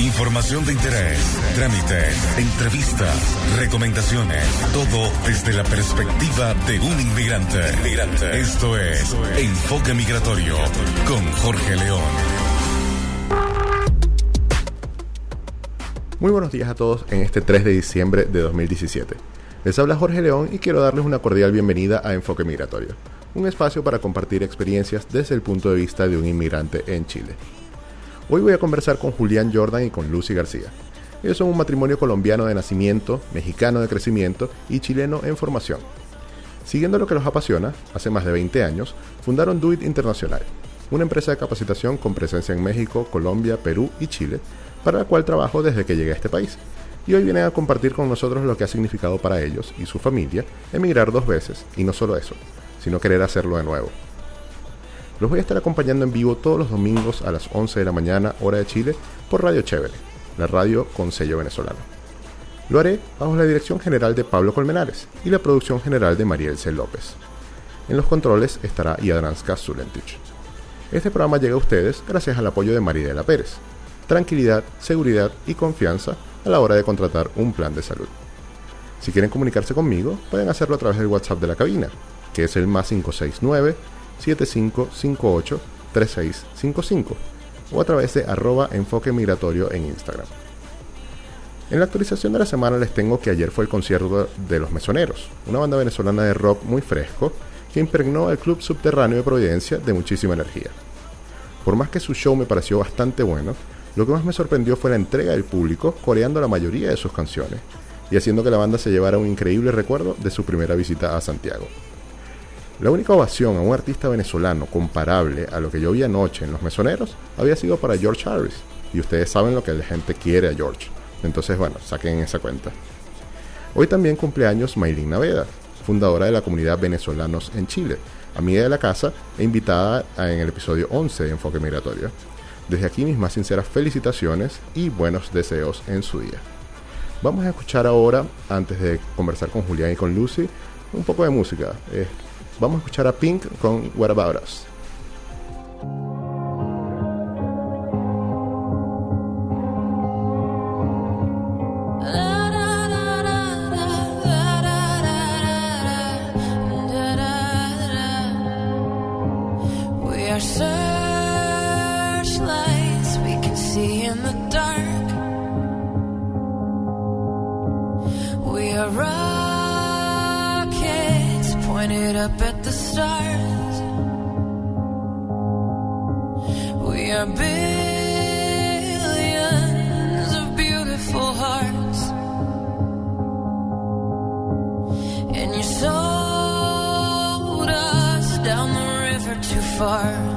Información de interés, trámites, entrevistas, recomendaciones, todo desde la perspectiva de un inmigrante. inmigrante. Esto es Enfoque Migratorio con Jorge León. Muy buenos días a todos en este 3 de diciembre de 2017. Les habla Jorge León y quiero darles una cordial bienvenida a Enfoque Migratorio, un espacio para compartir experiencias desde el punto de vista de un inmigrante en Chile. Hoy voy a conversar con Julián Jordan y con Lucy García. Ellos son un matrimonio colombiano de nacimiento, mexicano de crecimiento y chileno en formación. Siguiendo lo que los apasiona, hace más de 20 años, fundaron Do It Internacional, una empresa de capacitación con presencia en México, Colombia, Perú y Chile, para la cual trabajo desde que llegué a este país. Y hoy vienen a compartir con nosotros lo que ha significado para ellos y su familia emigrar dos veces, y no solo eso, sino querer hacerlo de nuevo. Los voy a estar acompañando en vivo todos los domingos a las 11 de la mañana, hora de Chile, por Radio Chévere, la radio con sello venezolano. Lo haré bajo la dirección general de Pablo Colmenares y la producción general de Mariel C. López. En los controles estará Yadranska Zulentich. Este programa llega a ustedes gracias al apoyo de Maridela Pérez. Tranquilidad, seguridad y confianza a la hora de contratar un plan de salud. Si quieren comunicarse conmigo, pueden hacerlo a través del WhatsApp de la cabina, que es el más 569 7558-3655 o a través de arroba enfoque migratorio en Instagram. En la actualización de la semana les tengo que ayer fue el concierto de Los Mesoneros, una banda venezolana de rock muy fresco que impregnó el club subterráneo de Providencia de muchísima energía. Por más que su show me pareció bastante bueno, lo que más me sorprendió fue la entrega del público coreando la mayoría de sus canciones y haciendo que la banda se llevara un increíble recuerdo de su primera visita a Santiago. La única ovación a un artista venezolano comparable a lo que yo vi anoche en Los Mesoneros había sido para George Harris. Y ustedes saben lo que la gente quiere a George. Entonces, bueno, saquen esa cuenta. Hoy también cumpleaños Maylin Naveda, fundadora de la comunidad Venezolanos en Chile, amiga de la casa e invitada en el episodio 11 de Enfoque Migratorio. Desde aquí mis más sinceras felicitaciones y buenos deseos en su día. Vamos a escuchar ahora, antes de conversar con Julián y con Lucy, un poco de música. Vamos a escuchar a Pink con What About Us. We are right. pointed up at the stars. We are billions of beautiful hearts, and you sold us down the river too far.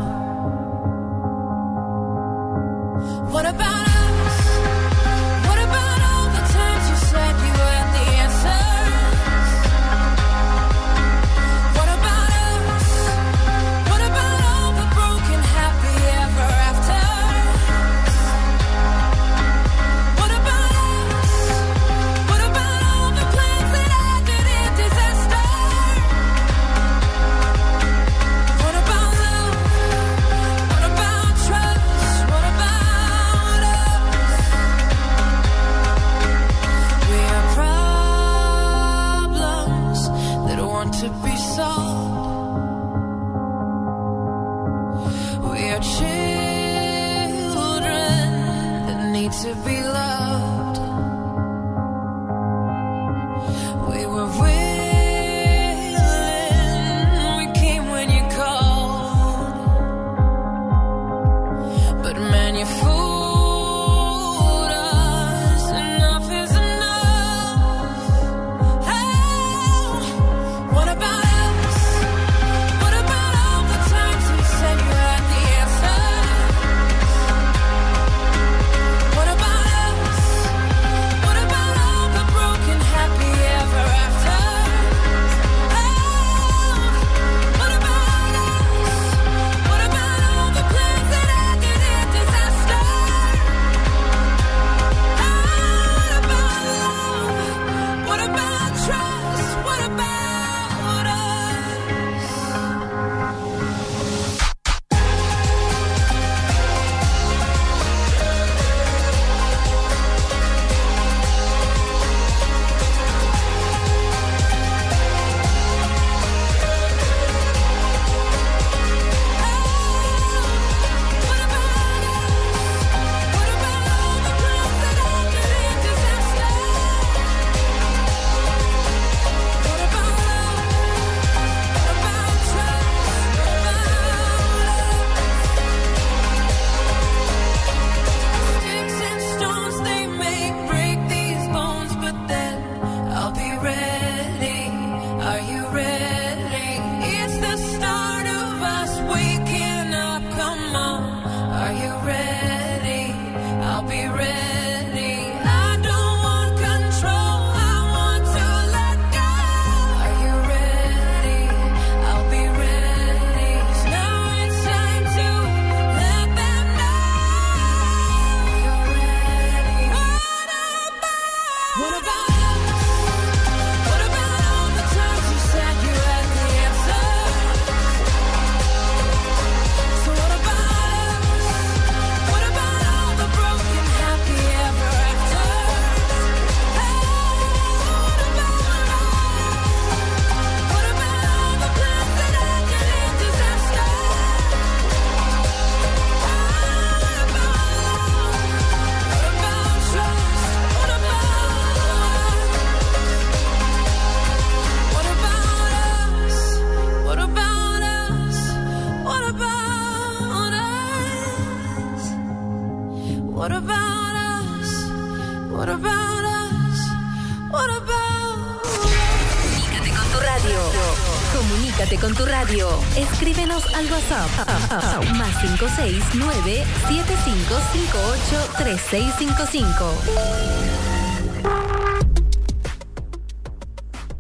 7558 3655.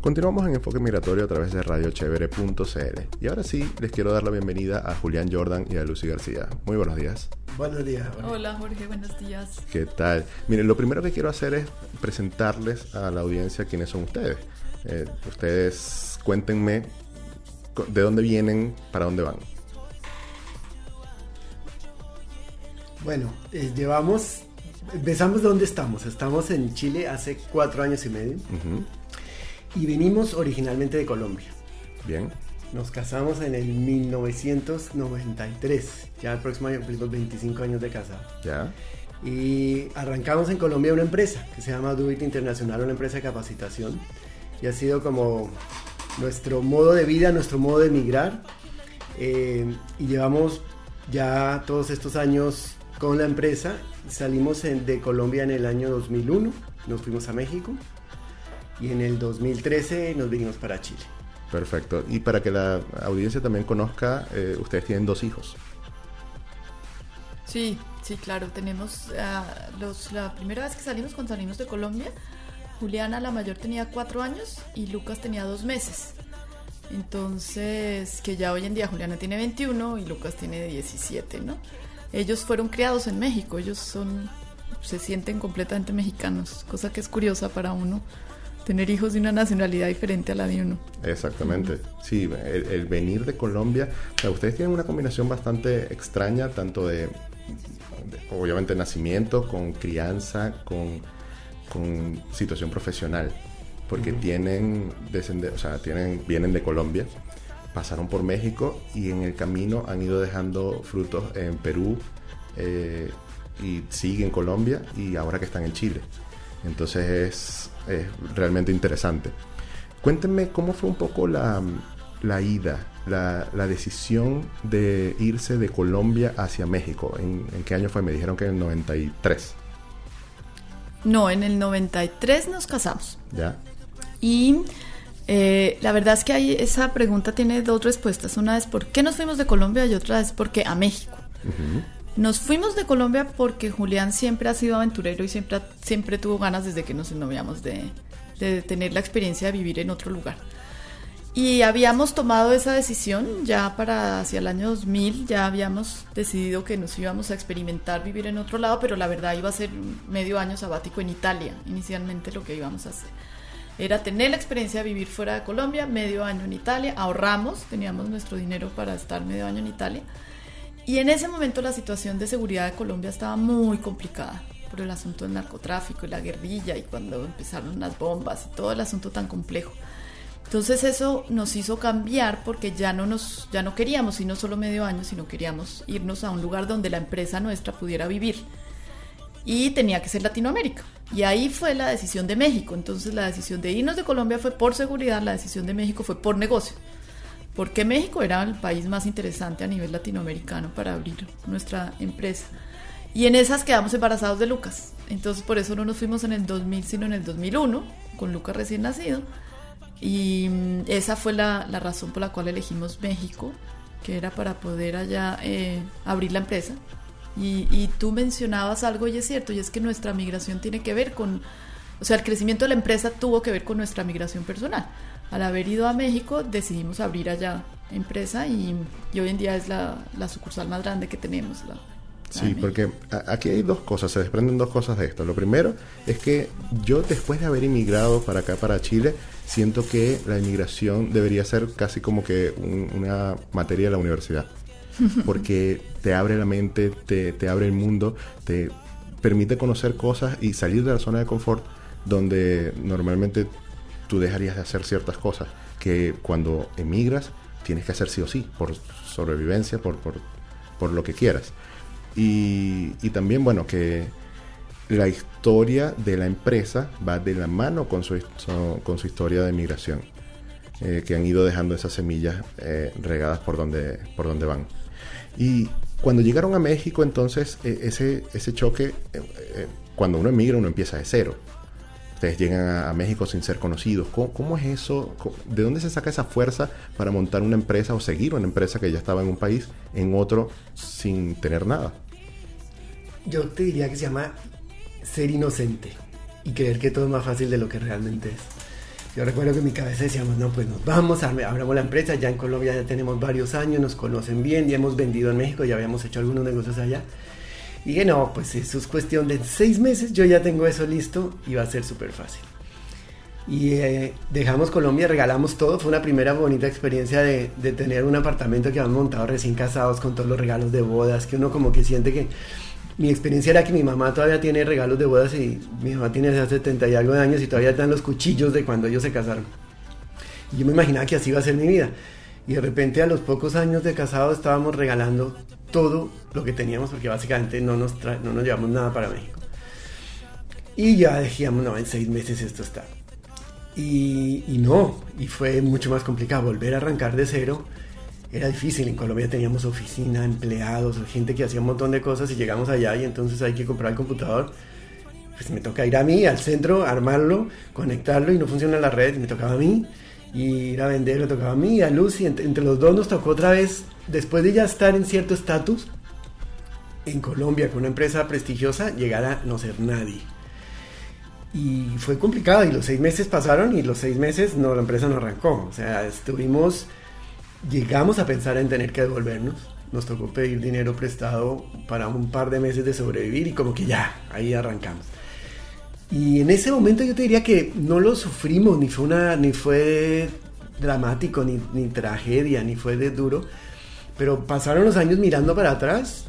Continuamos en Enfoque Migratorio a través de radiochevere.cl. Y ahora sí, les quiero dar la bienvenida a Julián Jordan y a Lucy García. Muy buenos días. Buenos días. Hola Jorge, buenos días. ¿Qué tal? Miren, lo primero que quiero hacer es presentarles a la audiencia quiénes son ustedes. Eh, ustedes cuéntenme de dónde vienen, para dónde van. Bueno, eh, llevamos, empezamos de dónde estamos. Estamos en Chile hace cuatro años y medio. Y venimos originalmente de Colombia. Bien. Nos casamos en el 1993. Ya el próximo año cumplimos 25 años de casado. Ya. Y arrancamos en Colombia una empresa que se llama Duit Internacional, una empresa de capacitación. Y ha sido como nuestro modo de vida, nuestro modo de emigrar. Eh, y llevamos ya todos estos años con la empresa. Salimos de Colombia en el año 2001, nos fuimos a México y en el 2013 nos vinimos para Chile. Perfecto. Y para que la audiencia también conozca, eh, ustedes tienen dos hijos. Sí, sí, claro. Tenemos ah, los, la primera vez que salimos, cuando salimos de Colombia, Juliana, la mayor, tenía cuatro años y Lucas tenía dos meses. Entonces, que ya hoy en día Juliana tiene 21 y Lucas tiene 17, ¿no? Ellos fueron criados en México, ellos son, se sienten completamente mexicanos, cosa que es curiosa para uno tener hijos de una nacionalidad diferente a la de uno. Exactamente, sí, el, venir de Colombia, ustedes tienen una combinación bastante extraña, tanto de, de obviamente nacimiento, con crianza, con con situación profesional, porque tienen, o sea, tienen, vienen de Colombia, pasaron por México y en el camino han ido dejando frutos en Perú eh, y siguen en Colombia y ahora que están en Chile. Entonces es, realmente interesante. Cuéntenme cómo fue un poco la, la ida, la, la, decisión de irse de Colombia hacia México. ¿En, ¿En, qué año fue? Me dijeron que en el 93. No, en el 93 nos casamos. Ya. Y eh, la verdad es que hay, esa pregunta tiene dos respuestas. Una es por qué nos fuimos de Colombia y otra es por qué a México. Nos fuimos de Colombia porque Julián siempre ha sido aventurero y siempre, siempre tuvo ganas desde que nos ennoviamos de, de tener la experiencia de vivir en otro lugar. Y habíamos tomado esa decisión ya para hacia el año 2000, ya habíamos decidido que nos íbamos a experimentar vivir en otro lado, pero la verdad iba a ser medio año sabático en Italia, inicialmente lo que íbamos a hacer. Era tener la experiencia de vivir fuera de Colombia, medio año en Italia, ahorramos, teníamos nuestro dinero para estar medio año en Italia. Y en ese momento la situación de seguridad de Colombia estaba muy complicada por el asunto del narcotráfico y la guerrilla y cuando empezaron las bombas y todo el asunto tan complejo. Entonces eso nos hizo cambiar porque ya no nos ya no queríamos ir no solo medio año, sino queríamos irnos a un lugar donde la empresa nuestra pudiera vivir. Y tenía que ser Latinoamérica. Y ahí fue la decisión de México. Entonces la decisión de irnos de Colombia fue por seguridad, la decisión de México fue por negocio. Porque México era el país más interesante a nivel latinoamericano para abrir nuestra empresa. Y en esas quedamos embarazados de Lucas. Entonces por eso no nos fuimos en el 2000, sino en el 2001, con Lucas recién nacido y mm, esa fue la, razón por la cual elegimos México, que era para poder allá eh, abrir la empresa Y, y tú mencionabas algo y es cierto, y es que nuestra migración tiene que ver con, o sea, el crecimiento de la empresa tuvo que ver con nuestra migración personal. Al haber ido a México decidimos abrir allá empresa y, y hoy en día es la, la sucursal más grande que tenemos. La, Sí, porque aquí hay dos cosas, se desprenden dos cosas de esto. Lo primero es que yo después de haber inmigrado para acá, para Chile, siento que la inmigración debería ser casi como que un- una materia de la universidad. Porque te abre la mente, te, te abre el mundo, te permite conocer cosas y salir de la zona de confort donde normalmente tú dejarías de hacer ciertas cosas que cuando emigras tienes que hacer sí o sí, por sobrevivencia, por, por, por lo que quieras. Y, y también, bueno, que la historia de la empresa va de la mano con su, con su historia de migración, eh, que han ido dejando esas semillas eh, regadas por donde, por donde van. Y cuando llegaron a México, entonces, eh, ese, ese choque, eh, eh, cuando uno emigra, uno empieza de cero. Ustedes llegan a, a México sin ser conocidos. ¿Cómo, cómo es eso? ¿Cómo- ¿De dónde se saca esa fuerza para montar una empresa o seguir una empresa que ya estaba en un país, en otro, sin tener nada? Yo te diría que se llama ser inocente y creer que todo es más fácil de lo que realmente es. Yo recuerdo que en mi cabeza decíamos, no, pues nos vamos, abramos la empresa, ya en Colombia ya tenemos varios años, nos conocen bien, ya hemos vendido en México, ya habíamos hecho algunos negocios allá. Y dije, no, pues eso es cuestión de seis meses, yo ya tengo eso listo y va a ser súper fácil. Y eh, dejamos Colombia, regalamos todo. Fue una primera bonita experiencia de, de tener un apartamento que habíamos montado recién casados con todos los regalos de bodas, que uno como que siente que... Mi experiencia era que mi mamá todavía tiene regalos de bodas y mi mamá tiene hace 70 y algo de años y todavía están los cuchillos de cuando ellos se casaron. Y yo me imaginaba que así iba a ser mi vida. Y de repente a los pocos años de casado estábamos regalando todo lo que teníamos porque básicamente no nos, no nos llevamos nada para México. Y ya decíamos, no, en seis meses esto está. Y, y no, y fue mucho más complicado. Volver a arrancar de cero era difícil. En Colombia teníamos oficina, empleados, gente que hacía un montón de cosas y llegamos allá y entonces hay que comprar el computador. Pues me toca ir a mí, al centro, armarlo, conectarlo y no funciona la red, me tocaba a mí. Y ir a vender, me tocaba a mí, a Lucy. Entre, entre los dos nos tocó otra vez, después de ya estar en cierto estatus, en Colombia con una empresa prestigiosa, llegar a no ser nadie. Y fue complicado y los seis meses pasaron y los seis meses no, la empresa no arrancó. O sea, estuvimos, llegamos a pensar en tener que devolvernos. Nos tocó pedir dinero prestado para un par de meses de sobrevivir y como que ya, ahí arrancamos. Y en ese momento yo te diría que no lo sufrimos, ni fue, una, ni fue dramático, ni, ni tragedia, ni fue de duro. Pero pasaron los años mirando para atrás.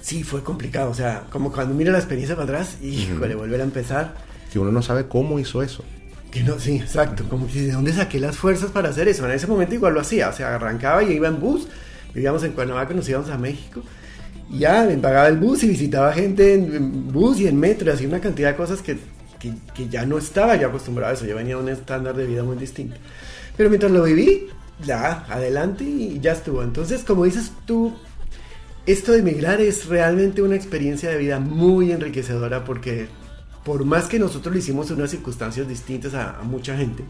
Sí, fue complicado. O sea, como cuando mira la experiencia para atrás, híjole, volver a empezar. Que uno no sabe cómo hizo eso. Que no, sí, exacto. Como que de dónde saqué las fuerzas para hacer eso. En ese momento igual lo hacía. O sea, arrancaba y iba en bus. Vivíamos en Cuernavaca, nos íbamos a México. Ya me pagaba el bus y visitaba gente en, bus y en metro. Y hacía una cantidad de cosas que, que, ya no estaba yo acostumbrado a eso. Yo venía a un estándar de vida muy distinto. Pero mientras lo viví, ya, adelante y ya estuvo. Entonces, como dices tú, esto de emigrar es realmente una experiencia de vida muy enriquecedora porque por más que nosotros lo hicimos en unas circunstancias distintas a, mucha gente,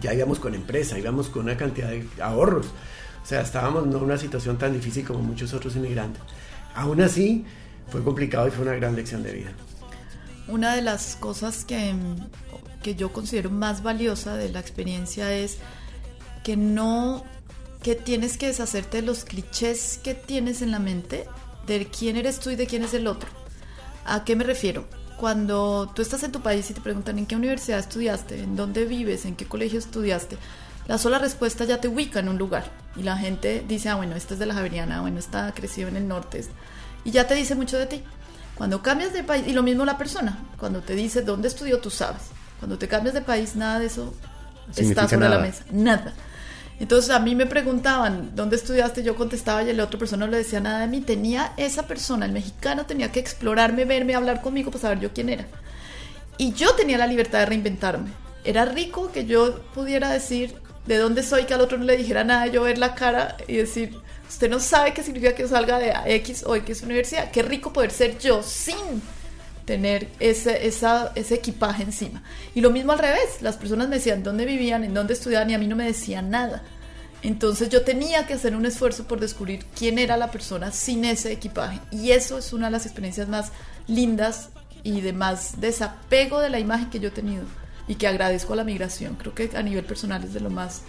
ya íbamos con empresa, íbamos con una cantidad de ahorros. O sea, estábamos en una situación tan difícil como muchos otros inmigrantes. Aún así, fue complicado y fue una gran lección de vida. Una de las cosas que, que yo considero más valiosa de la experiencia es que no, que tienes que deshacerte de los clichés que tienes en la mente de quién eres tú y de quién es el otro. ¿A qué me refiero? Cuando tú estás en tu país y te preguntan en qué universidad estudiaste, en dónde vives, en qué colegio estudiaste, la sola respuesta ya te ubica en un lugar. Y la gente dice, ah, bueno, este es de la Javeriana, bueno, está crecido en el norte. Y ya te dice mucho de ti. Cuando cambias de país, y lo mismo la persona, cuando te dice dónde estudió, tú sabes. Cuando te cambias de país, nada de eso Significa está sobre nada. la mesa. Nada. Entonces a mí me preguntaban, ¿dónde estudiaste? Yo contestaba y la otra persona no le decía nada de mí. Tenía esa persona, el mexicano, tenía que explorarme, verme, hablar conmigo para saber yo quién era. Y yo tenía la libertad de reinventarme. Era rico que yo pudiera decir de dónde soy, que al otro no le dijera nada, yo ver la cara y decir, usted no sabe qué significa que salga de X o X universidad. Qué rico poder ser yo sin tener ese, esa, ese equipaje encima. Y lo mismo al revés, las personas me decían dónde vivían, en dónde estudiaban y a mí no me decían nada. Entonces yo tenía que hacer un esfuerzo por descubrir quién era la persona sin ese equipaje. Y eso es una de las experiencias más lindas y de más desapego de la imagen que yo he tenido y que agradezco a la migración. Creo que a nivel personal es de lo más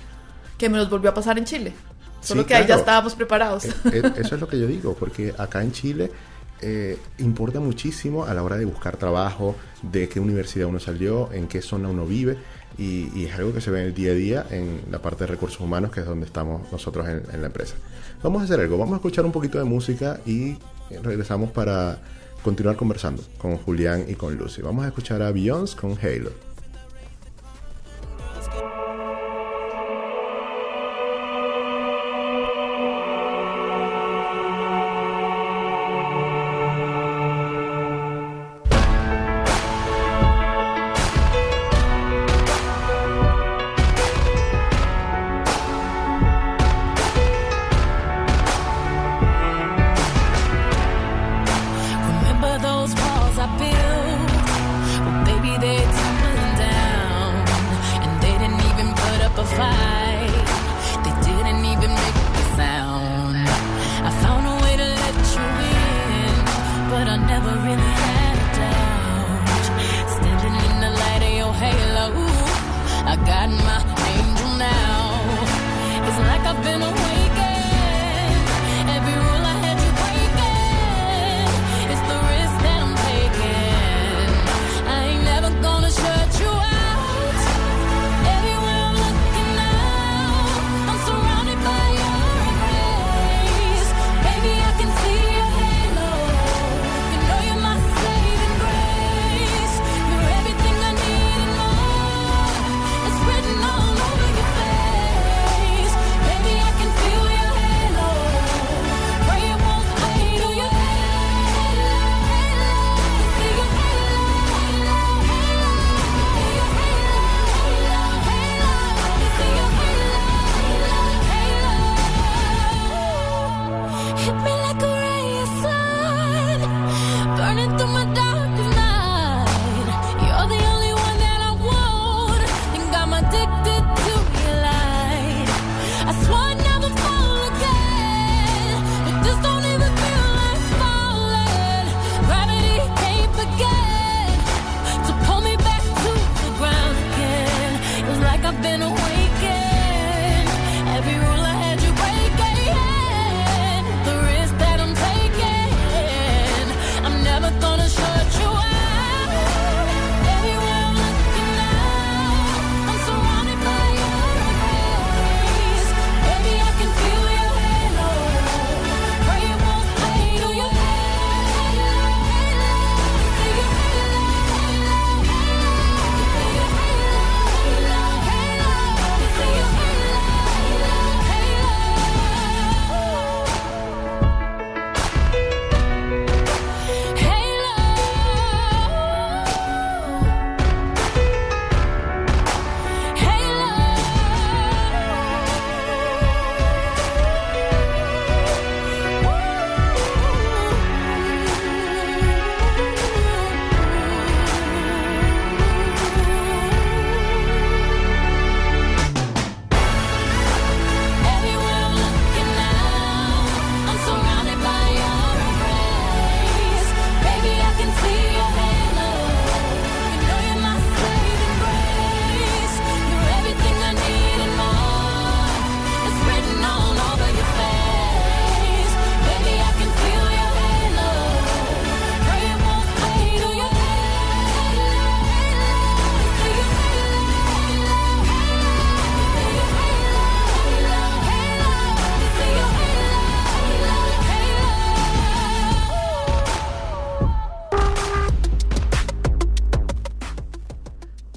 que me nos volvió a pasar en Chile. Solo Sí, que ahí ya claro. estábamos preparados. Eh, eh, Eso es lo que yo digo, porque acá en Chile eh, importa muchísimo a la hora de buscar trabajo, de qué universidad uno salió, en qué zona uno vive, y, y es algo que se ve en el día a día en la parte de recursos humanos, que es donde estamos nosotros en, en la empresa. Vamos a hacer algo, vamos a escuchar un poquito de música y regresamos para continuar conversando con Julián y con Lucy. Vamos a escuchar a Beyoncé con Halo. Never really had a doubt. Standing in the light of your halo, I got my angel now. It's like I've been awakened.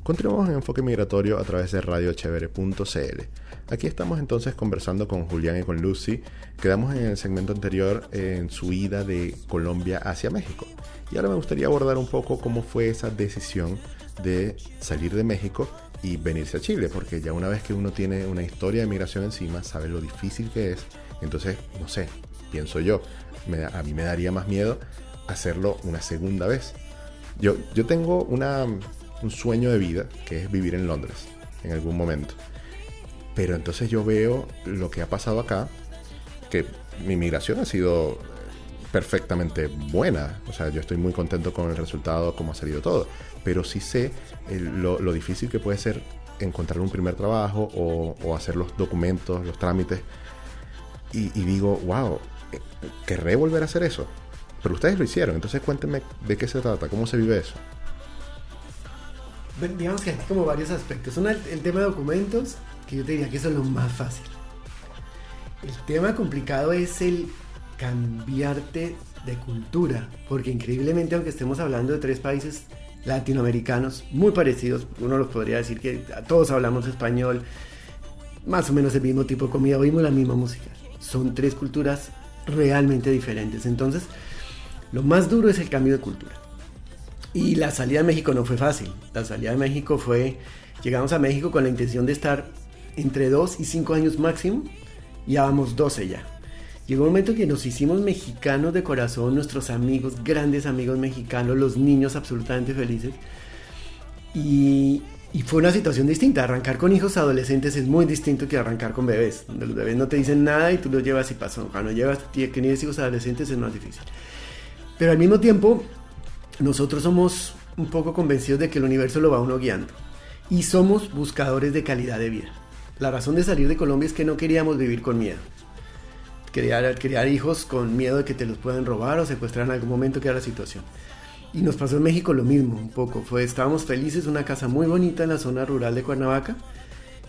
Continuamos en Enfoque Migratorio a través de radiochevere.cl. Aquí estamos entonces conversando con Julián y con Lucy. Quedamos en el segmento anterior en su ida de Colombia hacia México. Y ahora me gustaría abordar un poco cómo fue esa decisión de salir de México y venirse a Chile, porque ya una vez que uno tiene una historia de migración encima, sabe lo difícil que es. Entonces, no sé, pienso yo, me a mí me daría más miedo hacerlo una segunda vez. Yo, yo tengo una, un sueño de vida que es vivir en Londres en algún momento. Pero entonces yo veo lo que ha pasado acá, que mi migración ha sido perfectamente buena. O sea, yo estoy muy contento con el resultado, cómo ha salido todo. Pero sí sé el- lo, difícil que puede ser encontrar un primer trabajo o, o hacer los documentos, los trámites. Y, y digo, wow, eh, querré volver a hacer eso. Pero ustedes lo hicieron, entonces cuéntenme de qué se trata, cómo se vive eso. Digamos que hay como varios aspectos. El, el tema de documentos, que yo te diría que eso es lo más fácil. El tema complicado es el cambiarte de cultura, porque increíblemente, aunque estemos hablando de tres países latinoamericanos muy parecidos, uno los podría decir que todos hablamos español, más o menos el mismo tipo de comida, oímos la misma música. Son tres culturas realmente diferentes. Entonces, lo más duro es el cambio de cultura. Y la salida de México no fue fácil. La salida de México fue, llegamos a México con la intención de estar entre 2 y 5 años máximo, ya vamos 12 ya. Llegó un momento que nos hicimos mexicanos de corazón, nuestros amigos, grandes amigos mexicanos, los niños absolutamente felices. Y, fue una situación distinta. Arrancar con hijos adolescentes es muy distinto que arrancar con bebés. Donde los bebés no te dicen nada y tú los llevas y pasó. Cuando llevas, tienes hijos adolescentes es más difícil. Pero al mismo tiempo, nosotros somos un poco convencidos de que el universo lo va uno guiando. Y somos buscadores de calidad de vida. La razón de salir de Colombia es que no queríamos vivir con miedo. Criar, criar hijos con miedo de que te los puedan robar o secuestrar en algún momento, que era la situación. Y nos pasó en México lo mismo, un poco. Fue, estábamos felices, una casa muy bonita en la zona rural de Cuernavaca.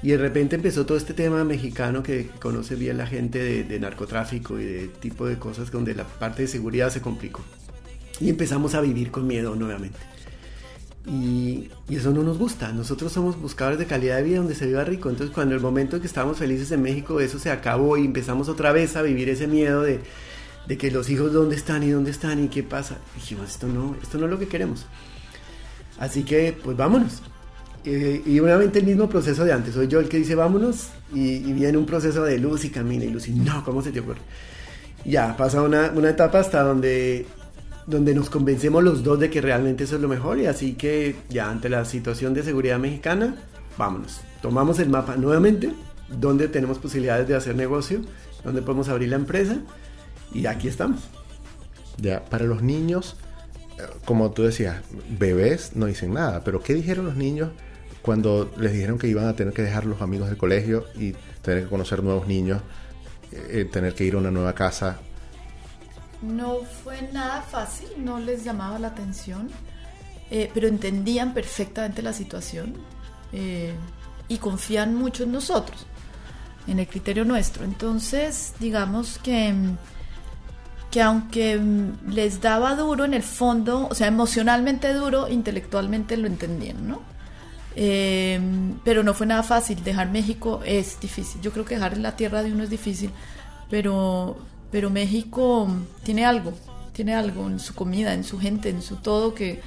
Y de repente empezó todo este tema mexicano que conoce bien la gente de narcotráfico y de tipo de cosas donde la parte de seguridad se complicó. Y empezamos a vivir con miedo nuevamente. Y, y, eso no nos gusta. Nosotros somos buscadores de calidad de vida donde se viva rico. Entonces, cuando el momento que estábamos felices en México, eso se acabó y empezamos otra vez a vivir ese miedo de, de que los hijos dónde están y dónde están y qué pasa. Dijimos, esto no, esto no es lo que queremos. Así que, pues vámonos. Eh, y nuevamente el mismo proceso de antes. Soy yo el que dice vámonos y, y viene un proceso de luz y camina y luz y no, ¿cómo se te ocurre? Ya, pasa una, una etapa hasta donde donde nos convencemos los dos de que realmente eso es lo mejor y así que ya ante la situación de seguridad mexicana, vámonos. Tomamos el mapa nuevamente, donde tenemos posibilidades de hacer negocio, donde podemos abrir la empresa y aquí estamos. Ya, para los niños, eh, como tú decías, bebés no dicen nada, pero ¿qué dijeron los niños cuando les dijeron que iban a tener que dejar los amigos del colegio y tener que conocer nuevos niños, eh, tener que ir a una nueva casa? No fue nada fácil, no les llamaba la atención, eh, pero entendían perfectamente la situación eh, y confían mucho en nosotros, en el criterio nuestro. Entonces, digamos que, que aunque les daba duro en el fondo, o sea, emocionalmente duro, intelectualmente lo entendían, ¿no? Eh, pero no fue nada fácil, dejar México es difícil, yo creo que dejar la tierra de uno es difícil, pero pero México tiene algo, tiene algo en su comida, en su gente, en su todo que,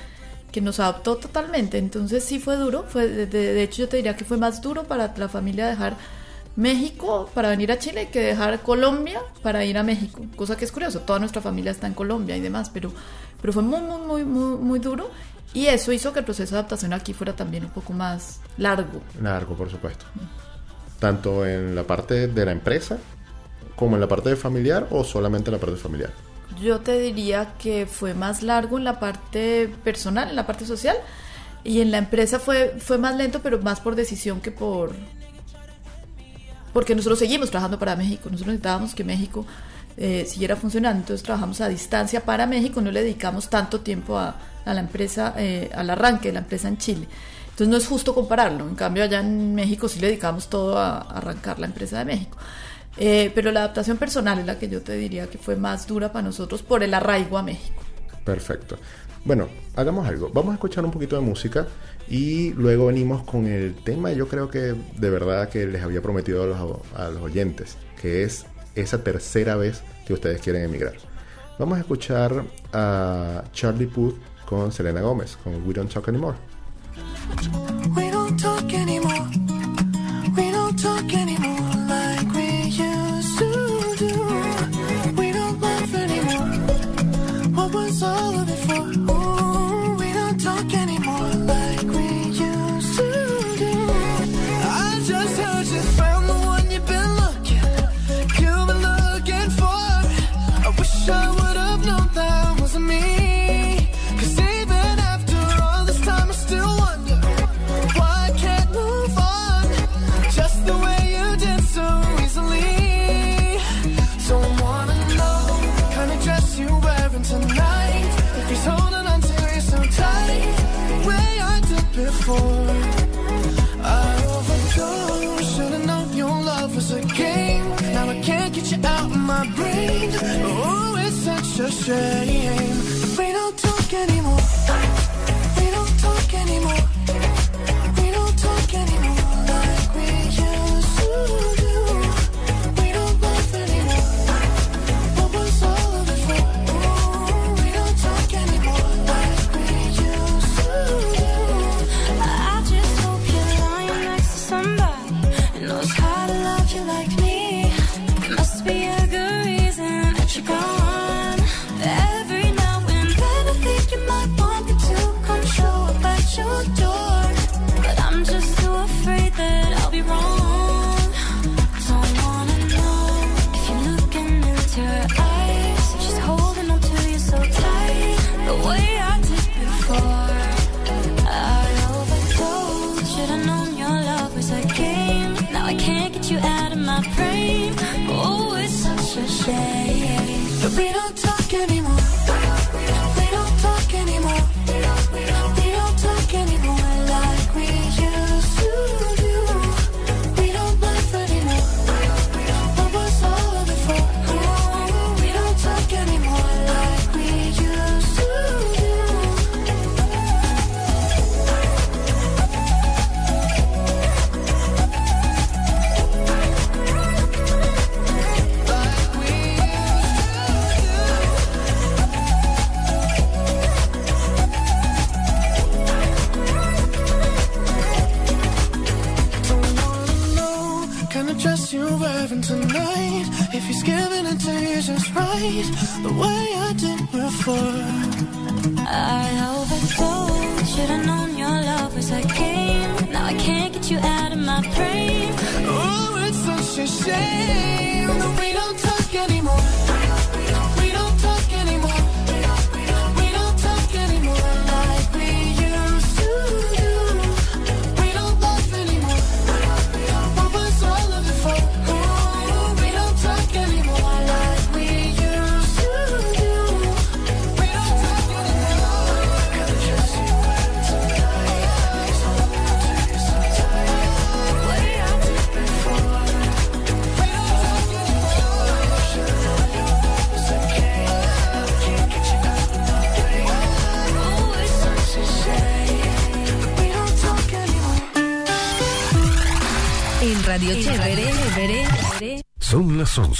que nos adoptó totalmente. Entonces sí fue duro, fue, de, de, hecho yo te diría que fue más duro para la familia dejar México para venir a Chile que dejar Colombia para ir a México, cosa que es curioso, toda nuestra familia está en Colombia y demás, pero, pero fue muy, muy, muy, muy, muy duro. Y eso hizo que el proceso de adaptación aquí fuera también un poco más largo. Largo, por supuesto. Tanto en la parte de la empresa como en la parte familiar o solamente en la parte familiar? Yo te diría que fue más largo en la parte personal, en la parte social, y en la empresa fue, fue más lento, pero más por decisión que por... Porque nosotros seguimos trabajando para México, nosotros necesitábamos que México eh, siguiera funcionando, entonces trabajamos a distancia para México, no le dedicamos tanto tiempo a, a la empresa, eh, al arranque de la empresa en Chile. Entonces no es justo compararlo, en cambio allá en México sí le dedicamos todo a, a arrancar la empresa de México. Eh, pero la adaptación personal es la que yo te diría que fue más dura para nosotros por el arraigo a México. Perfecto. Bueno, hagamos algo. Vamos a escuchar un poquito de música y luego venimos con el tema, yo creo que de verdad que les había prometido a los, a los oyentes, que es esa tercera vez que ustedes quieren emigrar. Vamos a escuchar a Charlie Puth con Selena Gómez, con We Don't Talk Anymore. Anymore. What was all of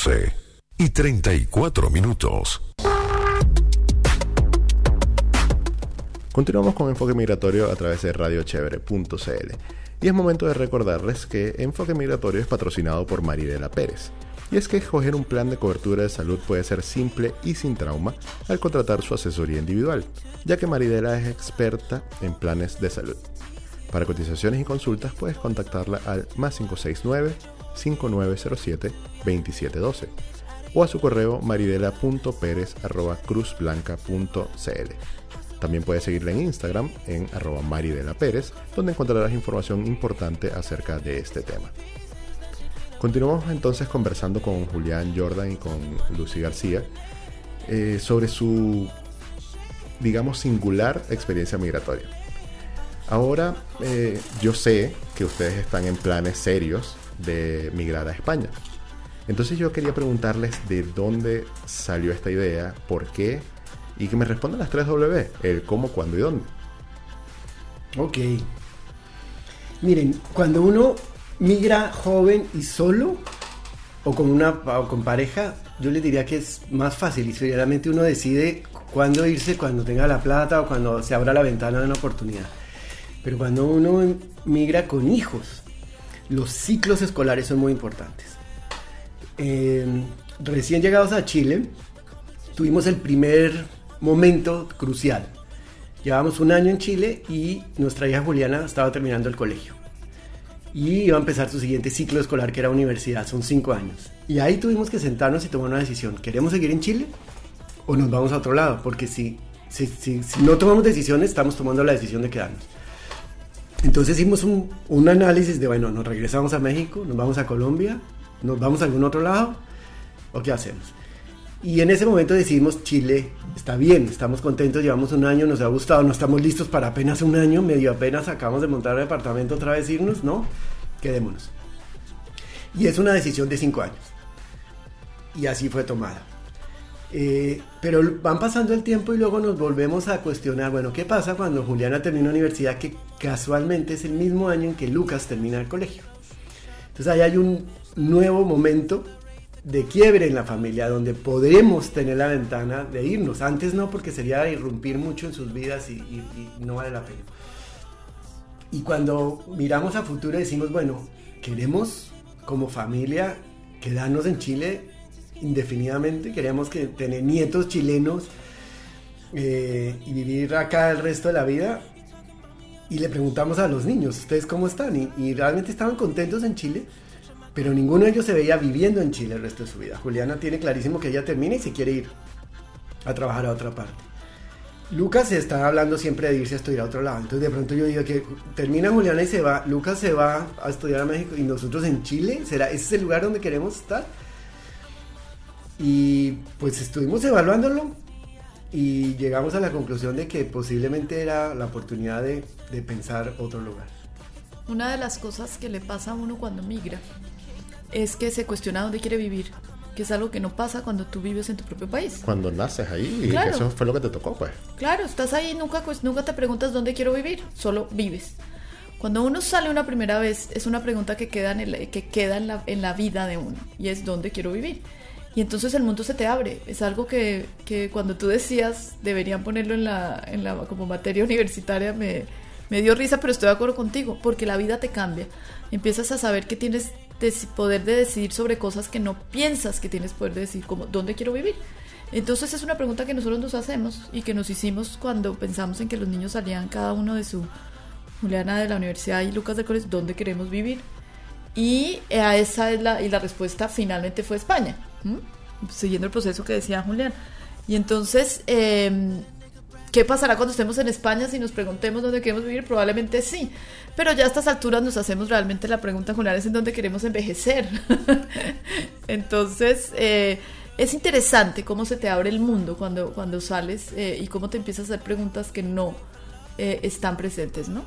11 y 34 minutos. Continuamos con Enfoque Migratorio a través de radiochevere.cl. Y es momento de recordarles que Enfoque Migratorio es patrocinado por Maridela Pérez. Y es que escoger un plan de cobertura de salud puede ser simple y sin trauma al contratar su asesoría individual, ya que Maridela es experta en planes de salud. Para cotizaciones y consultas puedes contactarla al más 569-5907-2712 o a su correo maridela.perez.cruzblanca.cl. También puedes seguirla en Instagram en arroba Maridela Pérez, donde encontrarás información importante acerca de este tema. Continuamos entonces conversando con Julián Jordan y con Lucy García eh, sobre su, digamos, singular experiencia migratoria. Ahora eh, yo sé que ustedes están en planes serios de migrar a España. Entonces yo quería preguntarles de dónde salió esta idea, por qué, y que me respondan las tres W, el cómo, cuándo y dónde. Ok. Miren, cuando uno migra joven y solo, o con una o con pareja, yo les diría que es más fácil y sinceramente uno decide cuándo irse, cuando tenga la plata o cuando se abra la ventana de una oportunidad. Pero cuando uno migra con hijos, los ciclos escolares son muy importantes. Eh, recién llegados a Chile, tuvimos el primer momento crucial. Llevábamos un año en Chile y nuestra hija Juliana estaba terminando el colegio. Y iba a empezar su siguiente ciclo escolar, que era universidad, son cinco años. Y ahí tuvimos que sentarnos y tomar una decisión. ¿Queremos seguir en Chile o nos vamos a otro lado? Porque si, si, si- si no tomamos decisiones, estamos tomando la decisión de quedarnos. Entonces hicimos un, un análisis de, bueno, nos regresamos a México, nos vamos a Colombia, nos vamos a algún otro lado, o qué hacemos. Y en ese momento decidimos Chile está bien, estamos contentos, llevamos un año, nos ha gustado, no estamos listos para apenas un año, medio apenas acabamos de montar el departamento otra vez irnos, ¿no? Quedémonos. Y es una decisión de cinco años. Y así fue tomada. Eh, pero van pasando el tiempo y luego nos volvemos a cuestionar, bueno, ¿qué pasa cuando Juliana termina universidad que casualmente es el mismo año en que Lucas termina el colegio? Entonces ahí hay un nuevo momento de quiebre en la familia donde podremos tener la ventana de irnos. Antes no, porque sería irrumpir mucho en sus vidas y, y- y no vale la pena. Y cuando miramos a futuro decimos, bueno, queremos como familia quedarnos en Chile indefinidamente, queremos que tener nietos chilenos eh, y vivir acá el resto de la vida. Y le preguntamos a los niños, ¿ustedes cómo están? Y, realmente estaban contentos en Chile, pero ninguno de ellos se veía viviendo en Chile el resto de su vida. Juliana tiene clarísimo que ella termina y se quiere ir a trabajar a otra parte. Lucas está hablando siempre de irse a estudiar a otro lado. Entonces de pronto yo digo que termina Juliana y se va, Lucas se va a estudiar a México y nosotros en Chile, ¿será ese es el lugar donde queremos estar? Y pues estuvimos evaluándolo y llegamos a la conclusión de que posiblemente era la oportunidad de, de pensar otro lugar. Una de las cosas que le pasa a uno cuando migra es que se cuestiona dónde quiere vivir, que es algo que no pasa cuando tú vives en tu propio país. Cuando naces ahí, y Claro. eso fue lo que te tocó, pues. Claro, estás ahí, nunca, pues, nunca te preguntas dónde quiero vivir, solo vives. Cuando uno sale una primera vez, es una pregunta que queda, en, el- que queda en, la, en la vida de uno, y es dónde quiero vivir. Y entonces el mundo se te abre. Es algo que, que cuando tú decías deberían ponerlo en la, en la como materia universitaria me, me dio risa, pero estoy de acuerdo contigo, porque la vida te cambia. Empiezas a saber que tienes poder de decidir sobre cosas que no piensas que tienes poder de decidir, como dónde quiero vivir. Entonces es una pregunta que nosotros nos hacemos y que nos hicimos cuando pensamos en que los niños salían cada uno de su Juliana de la universidad y Lucas del colegio, ¿dónde queremos vivir? Y a esa es la, y la respuesta finalmente fue España, ¿m? siguiendo el proceso que decía Julián. Y entonces, eh, ¿qué pasará cuando estemos en España si nos preguntemos dónde queremos vivir? Probablemente sí, pero ya a estas alturas nos hacemos realmente la pregunta, Julián, es en dónde queremos envejecer. entonces, eh, es interesante cómo se te abre el mundo cuando, cuando sales eh, y cómo te empiezas a hacer preguntas que no eh, están presentes, ¿no?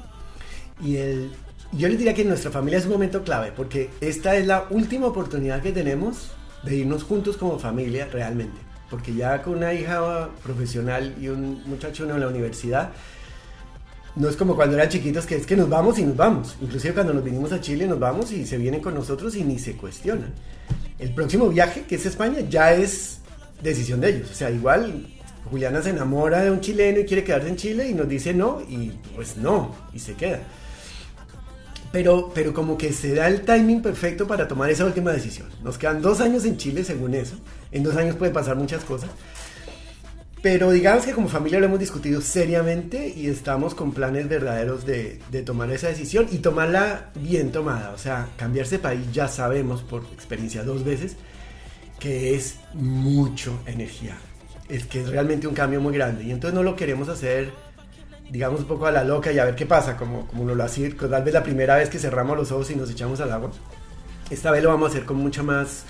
Y el, yo les diría que nuestra familia es un momento clave, porque esta es la última oportunidad que tenemos de irnos juntos como familia realmente. Porque ya con una hija profesional y un muchacho en la universidad, no es como cuando eran chiquitos que es que nos vamos y nos vamos. Inclusive cuando nos vinimos a Chile nos vamos y se vienen con nosotros y ni se cuestionan. El próximo viaje, que es España, ya es decisión de ellos. O sea, igual Juliana se enamora de un chileno y quiere quedarse en Chile y nos dice no y pues no y se queda. Pero, pero como que se da el timing perfecto para tomar esa última decisión. Nos quedan dos años en Chile según eso. En dos años pueden pasar muchas cosas. Pero digamos que como familia lo hemos discutido seriamente y estamos con planes verdaderos de, de tomar esa decisión y tomarla bien tomada. O sea, cambiarse de país ya sabemos por experiencia dos veces que es mucho energía. Es que es realmente un cambio muy grande. Y entonces no lo queremos hacer, digamos, un poco a la loca y a ver qué pasa, como, como lo hace, tal vez la primera vez que cerramos los ojos y nos echamos al agua. Esta vez lo vamos a hacer con mucha más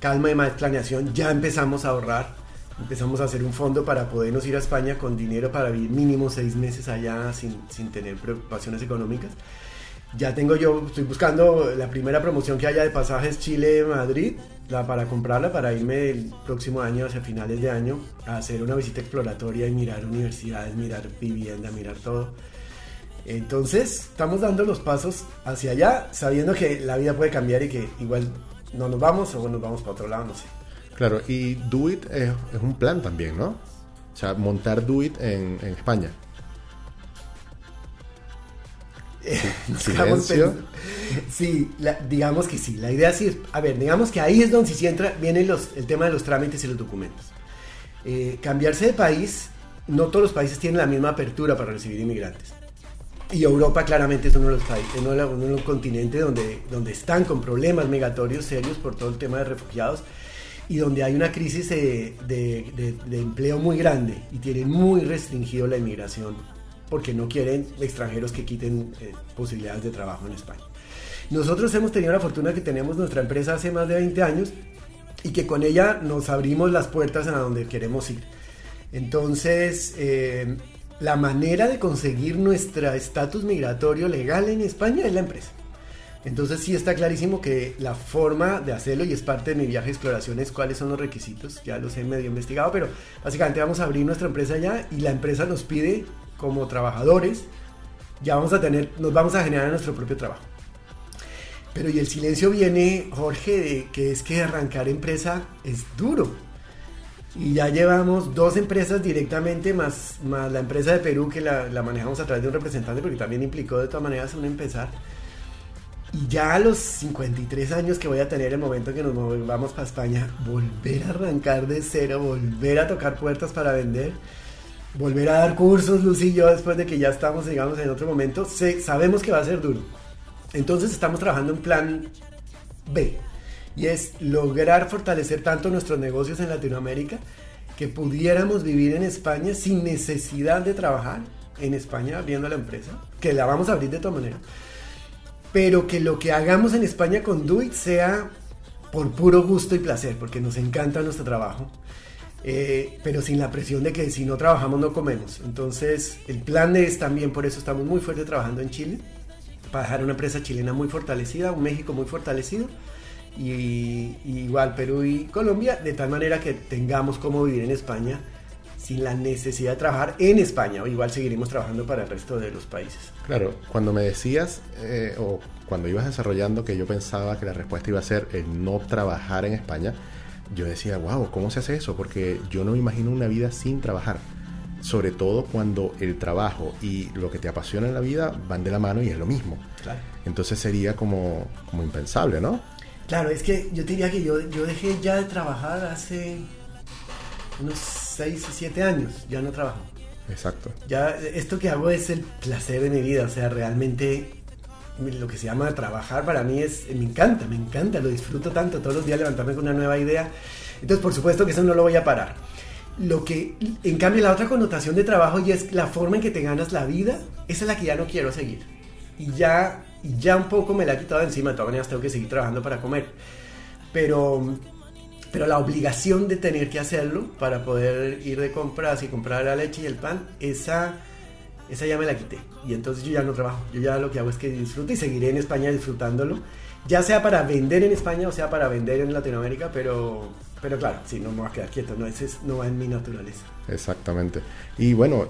calma y más planeación. Ya empezamos a ahorrar. Empezamos a hacer un fondo para podernos ir a España con dinero para vivir mínimo seis meses allá sin, sin tener preocupaciones económicas. Ya tengo yo, estoy buscando la primera promoción que haya de pasajes Chile-Madrid para comprarla, para irme el próximo año, hacia finales de año, a hacer una visita exploratoria y mirar universidades, mirar vivienda, mirar todo. Entonces, estamos dando los pasos hacia allá, sabiendo que la vida puede cambiar y que igual no nos vamos o nos vamos para otro lado, no sé. Claro, y Do It es, es un plan también, ¿no? O sea, montar Do It en España. Silencio. pensando- Sí, la- digamos que sí. La idea sí es, a ver, digamos que ahí es donde sí entra, viene los, el tema de los trámites y los documentos. Eh, cambiarse de país, no todos los países tienen la misma apertura para recibir inmigrantes. Y Europa claramente es uno de los países, uno de, la- uno de los continentes donde, donde están con problemas migratorios serios por todo el tema de refugiados y donde hay una crisis de, de- de- de empleo muy grande y tienen muy restringido la inmigración porque no quieren extranjeros que quiten eh, posibilidades de trabajo en España. Nosotros hemos tenido la fortuna que tenemos nuestra empresa hace más de 20 años y que con ella nos abrimos las puertas a donde queremos ir. Entonces, eh, la manera de conseguir nuestro estatus migratorio legal en España es la empresa. Entonces sí está clarísimo que la forma de hacerlo, y es parte de mi viaje de exploración, es cuáles son los requisitos, ya los he medio investigado, pero básicamente vamos a abrir nuestra empresa ya y la empresa nos pide como trabajadores, ya vamos a tener, nos vamos a generar nuestro propio trabajo. Pero y el silencio viene, Jorge, de que es que arrancar empresa es duro. Y ya llevamos dos empresas directamente, más, más la empresa de Perú que la, la manejamos a través de un representante, porque también implicó de todas maneras un empezar. Y ya a los 53 años que voy a tener el momento en que nos vamos para España, volver a arrancar de cero, volver a tocar puertas para vender, volver a dar cursos, Lucy y yo, después de que ya estamos, digamos, en otro momento, sé- sabemos que va a ser duro. Entonces estamos trabajando en plan B, y es lograr fortalecer tanto nuestros negocios en Latinoamérica que pudiéramos vivir en España sin necesidad de trabajar en España abriendo la empresa, que la vamos a abrir de todas maneras pero que lo que hagamos en España con Do It sea por puro gusto y placer, porque nos encanta nuestro trabajo, eh, pero sin la presión de que si no trabajamos no comemos. Entonces, el plan es también, por eso estamos muy fuerte trabajando en Chile, para dejar una empresa chilena muy fortalecida, un México muy fortalecido, y, y igual Perú y Colombia, de tal manera que tengamos como vivir en España sin la necesidad de trabajar en España, o igual seguiremos trabajando para el resto de los países. Claro, cuando me decías eh, o cuando ibas desarrollando que yo pensaba que la respuesta iba a ser el no trabajar en España, yo decía, wow, ¿cómo se hace eso? Porque yo no me imagino una vida sin trabajar. Sobre todo cuando el trabajo y lo que te apasiona en la vida van de la mano y es lo mismo. Claro. Entonces sería como, como impensable, ¿no? Claro, es que yo te diría que yo, yo dejé ya de trabajar hace unos 6 o 7 años, ya no trabajo. Exacto. Ya esto que hago es el placer de mi vida, o sea, realmente lo que se llama trabajar para mí es, me encanta, me encanta, lo disfruto tanto, todos los días levantarme con una nueva idea. Entonces, por supuesto que eso no lo voy a parar. Lo que, en cambio, la otra connotación de trabajo y es la forma en que te ganas la vida, esa es la que ya no quiero seguir. Y ya, ya un poco me la he quitado encima, de todas maneras tengo que seguir trabajando para comer. Pero, pero la obligación de tener que hacerlo para poder ir de compras y comprar la leche y el pan, esa, esa ya me la quité. Y entonces yo ya no trabajo. Yo ya lo que hago es que disfruto y seguiré en España disfrutándolo. Ya sea para vender en España o sea para vender en Latinoamérica, pero, pero claro, sí, no me voy a quedar quieto. No, ese es- no va en mi naturaleza. Exactamente. Y bueno,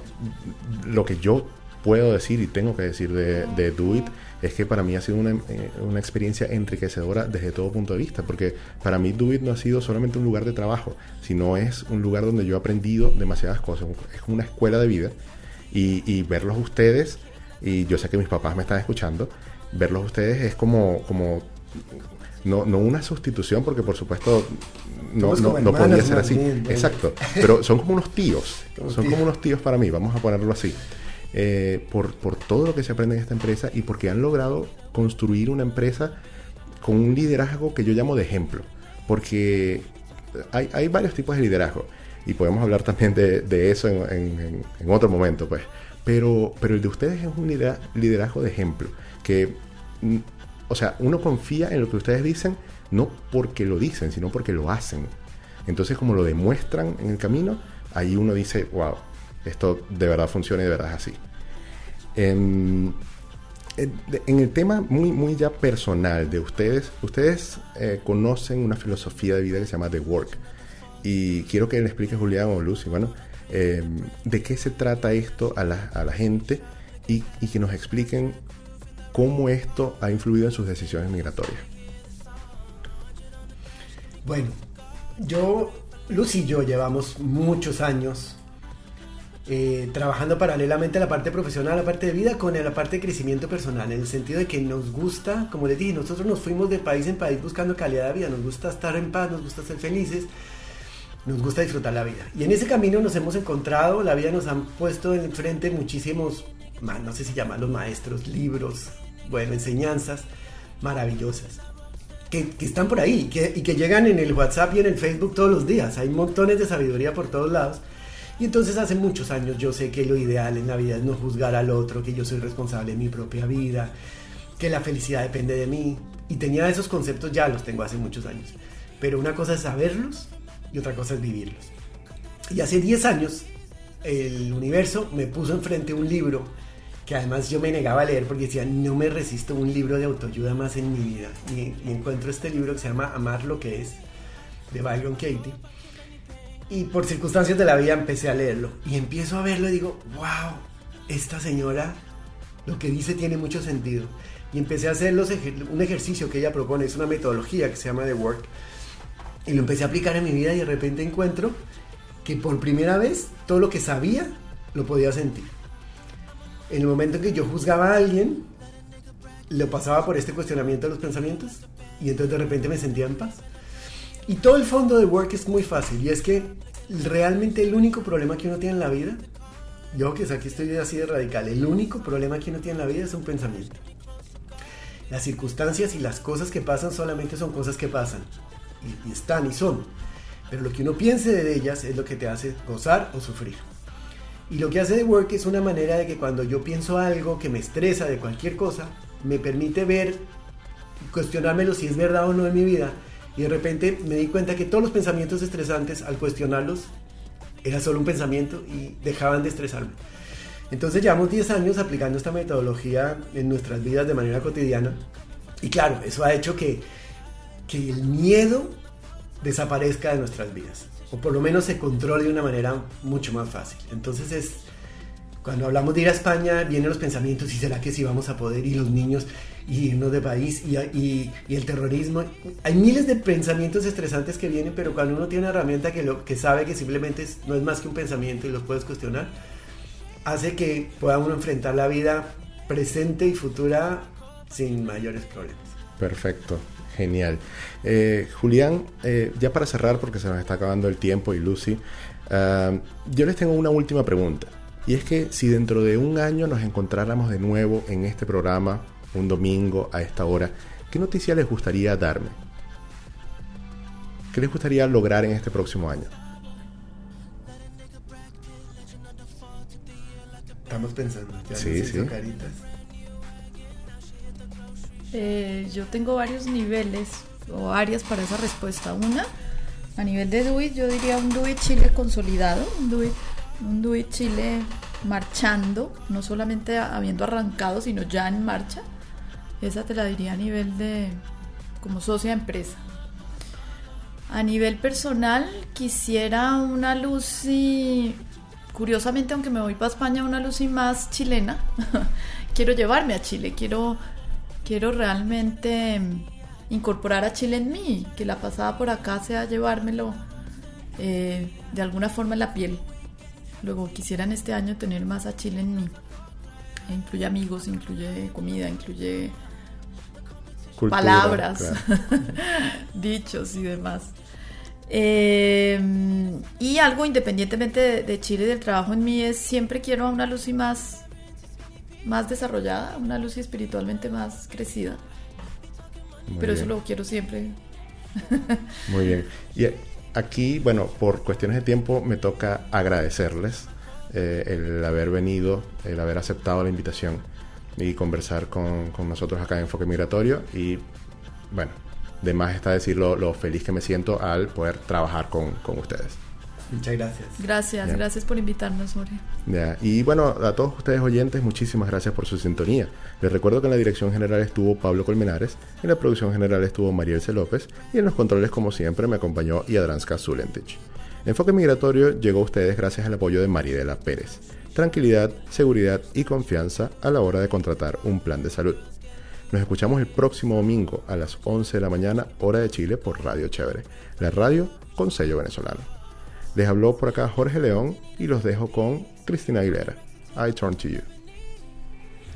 lo que yo puedo decir y tengo que decir de, de Do It es que para mí ha sido una, eh, una experiencia enriquecedora desde todo punto de vista, porque para mí Do It no ha sido solamente un lugar de trabajo, sino es un lugar donde yo he aprendido demasiadas cosas, es una escuela de vida y, y verlos ustedes, y yo sé que mis papás me están escuchando, verlos ustedes es como, como no, no una sustitución, porque por supuesto no, no, podía ser así. bien, bueno. Exacto. Pero son como unos tíos. Como son como unos tíos para mí, vamos a ponerlo así. Eh, por, por todo lo que se aprende en esta empresa y porque han logrado construir una empresa con un liderazgo que yo llamo de ejemplo. Porque hay, hay varios tipos de liderazgo y podemos hablar también de, eso en, en- en- otro momento, pues. Pero, pero el de ustedes es un lidera- liderazgo de ejemplo. Que, mm, o sea, uno confía en lo que ustedes dicen, no porque lo dicen, sino porque lo hacen. Entonces, como lo demuestran en el camino, ahí uno dice, wow, esto de verdad funciona y de verdad es así. En, en- en el tema muy, muy ya personal de ustedes, ustedes eh, conocen una filosofía de vida que se llama The Work. Y quiero que le explique Julián o Lucy, bueno, eh, de qué se trata esto a la, a la gente y, y que nos expliquen cómo esto ha influido en sus decisiones migratorias. Bueno, yo, Lucy y yo llevamos muchos años eh, trabajando paralelamente a la parte profesional, a la parte de vida, con la parte de crecimiento personal, en el sentido de que nos gusta, como les dije, nosotros nos fuimos de país en país buscando calidad de vida, nos gusta estar en paz, nos gusta ser felices, nos gusta disfrutar la vida. Y en ese camino nos hemos encontrado, la vida nos han puesto enfrente muchísimos, no sé si llamarlos maestros, libros, bueno, enseñanzas maravillosas que, que están por ahí que, y que llegan en el WhatsApp y en el Facebook todos los días. Hay montones de sabiduría por todos lados. Y entonces hace muchos años yo sé que lo ideal en la vida es no juzgar al otro, que yo soy responsable de mi propia vida, que la felicidad depende de mí. Y tenía esos conceptos ya, los tengo hace muchos años. pero una cosa es saberlos y otra cosa es vivirlos. Y hace 10 años el universo me puso enfrente un libro que además yo me negaba a leer porque decía, no me resisto a un libro de autoayuda más en mi vida. Y, encuentro este libro que se llama Amar lo que es, de Byron Katie. Y por circunstancias de la vida empecé a leerlo. Y empiezo a verlo y digo, wow, esta señora lo que dice tiene mucho sentido. Y empecé a hacer los un ejercicio que ella propone, es una metodología que se llama The Work. Y lo empecé a aplicar en mi vida y de repente encuentro que por primera vez todo lo que sabía lo podía sentir. En el momento en que yo juzgaba a alguien, lo pasaba por este cuestionamiento de los pensamientos y entonces de repente me sentía en paz. Y todo el fondo de Work es muy fácil y es que realmente el único problema que uno tiene en la vida, yo que aquí estoy así de radical, el único problema que uno tiene en la vida es un pensamiento. Las circunstancias y las cosas que pasan solamente son cosas que pasan y, están y son. Pero lo que uno piense de ellas es lo que te hace gozar o sufrir. Y lo que hace The Work es una manera de que cuando yo pienso algo que me estresa de cualquier cosa, me permite ver, cuestionármelo si es verdad o no en mi vida. Y de repente me di cuenta que todos los pensamientos estresantes, al cuestionarlos, era solo un pensamiento y dejaban de estresarme. Entonces llevamos 10 años aplicando esta metodología en nuestras vidas de manera cotidiana. Y claro, eso ha hecho que, que el miedo desaparezca de nuestras vidas. O por lo menos se controle de una manera mucho más fácil. Entonces es... Cuando hablamos de ir a España, vienen los pensamientos, ¿y será que sí vamos a poder? Y los niños, y irnos de país, y, el terrorismo. Hay miles de pensamientos estresantes que vienen, pero cuando uno tiene una herramienta que, lo, sabe que simplemente no es más que un pensamiento y los puedes cuestionar, hace que pueda uno enfrentar la vida presente y futura sin mayores problemas. Perfecto, genial. Eh, Julián, eh, ya para cerrar, porque se nos está acabando el tiempo y Lucy, ah, yo les tengo una última pregunta. Y es que si dentro de un año nos encontráramos de nuevo en este programa, un domingo a esta hora, ¿qué noticia les gustaría darme? ¿Qué les gustaría lograr en este próximo año? Estamos pensando. Ya Sí, sí. caritas. Eh, yo tengo varios niveles o áreas para esa respuesta. Una, a nivel de Do It, yo diría un Do It Chile consolidado, un Do It, un Chile marchando, no solamente habiendo arrancado, sino ya en marcha. Esa te la diría a nivel de como socia empresa. A nivel personal, quisiera una Lucy, curiosamente, aunque me voy para España, una Lucy más chilena. quiero llevarme a Chile, quiero, quiero realmente incorporar a Chile en mí, que la pasada por acá sea llevármelo eh, de alguna forma en la piel. Luego quisiera en este año tener más a Chile en mí. E incluye amigos, incluye comida, incluye Cultura, palabras, claro. dichos y demás. Eh, y algo independientemente de, de Chile y del trabajo en mí es siempre quiero a una Lucy más, más desarrollada, una Lucy espiritualmente más crecida. Muy Pero eso lo quiero siempre. Muy bien. Y aquí, bueno, por cuestiones de tiempo me toca agradecerles eh, el haber venido, el haber aceptado la invitación y conversar con, con nosotros acá en Enfoque Migratorio. Y bueno, de más está decir lo, lo feliz que me siento al poder trabajar con, con ustedes. Muchas gracias. Gracias, gracias por invitarnos, Jorge. Ya, Y bueno, a todos ustedes oyentes, muchísimas gracias por su sintonía. Les recuerdo que en la dirección general estuvo Pablo Colmenares, en la producción general estuvo Mariel C. López y en los controles, como siempre, me acompañó Yadranska Zulentich. Enfoque Migratorio llegó a ustedes gracias al apoyo de Maridela Pérez. Tranquilidad, seguridad y confianza a la hora de contratar un plan de salud. Nos escuchamos el próximo domingo a las 11 de la mañana, hora de Chile, por Radio Chévere, la radio con sello venezolano. Les habló por acá Jorge León y los dejo con Cristina Aguilera. I turn to you.